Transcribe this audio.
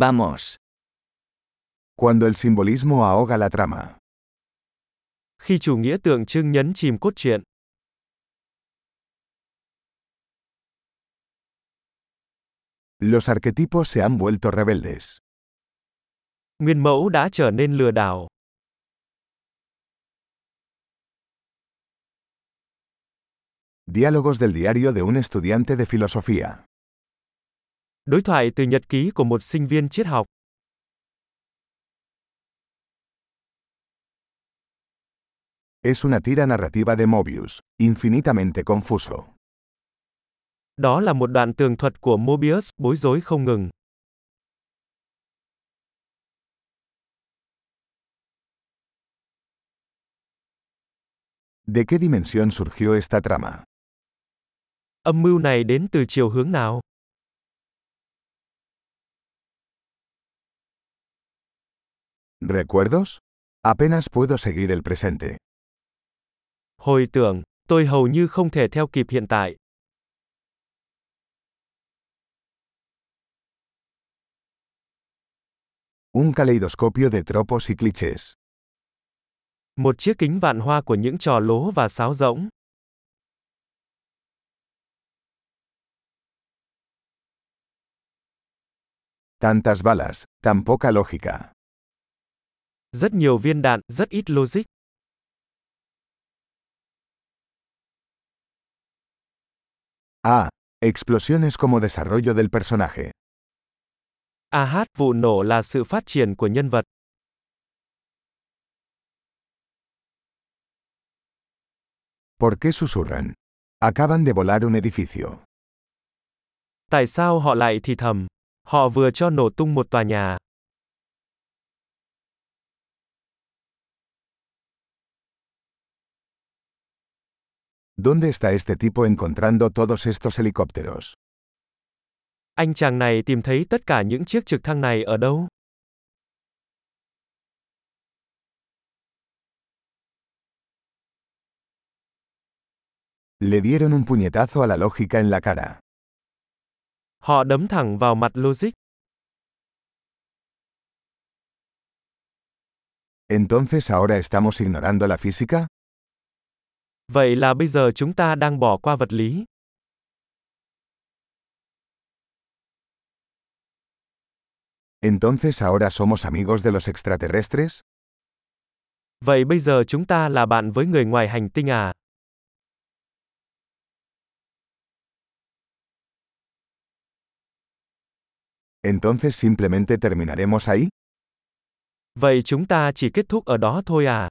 Vamos. Cuando el simbolismo ahoga la trama. Khi chủ nghĩa tượng trưng nhấn chìm cốt truyện. Los arquetipos se han vuelto rebeldes. Nguyên mẫu đã trở nên lừa đảo. Diálogos del diario de un estudiante de filosofía. Đối thoại từ nhật ký của một sinh viên triết học. Es una tira narrativa de Mobius, infinitamente confuso. Đó là một đoạn tường thuật của Mobius, bối rối không ngừng. ¿De qué dimensión surgió esta trama? Âm mưu này đến từ chiều hướng nào? ¿Recuerdos? Apenas puedo seguir el presente. Hồi tưởng, tôi hầu như không thể theo kịp hiện tại. Un caleidoscopio de tropos y clichés. Một chiếc kính vạn hoa của những trò lố và sáo rỗng. Tantas balas, tan poca lógica. Rất nhiều viên đạn, rất ít logic. Ah, explosiones como desarrollo del personaje. Ah, vụ nổ là sự phát triển của nhân vật. ¿Por qué susurran? Acaban de volar un edificio. Tại sao họ lại thì thầm? Họ vừa cho nổ tung một tòa nhà. ¿Dónde está este tipo encontrando todos estos helicópteros? Anh chàng này tìm thấy tất cả những chiếc trực thăng này ở đâu? Le dieron un puñetazo a la lógica en la cara. Họ đấm thẳng vào mặt logic. ¿Entonces ahora estamos ignorando la física? Vậy là bây giờ chúng ta đang bỏ qua vật lý. ¿Entonces ahora somos amigos de los extraterrestres? Vậy bây giờ chúng ta là bạn với người ngoài hành tinh à? ¿Entonces simplemente terminaremos ahí? Vậy chúng ta chỉ kết thúc ở đó thôi à?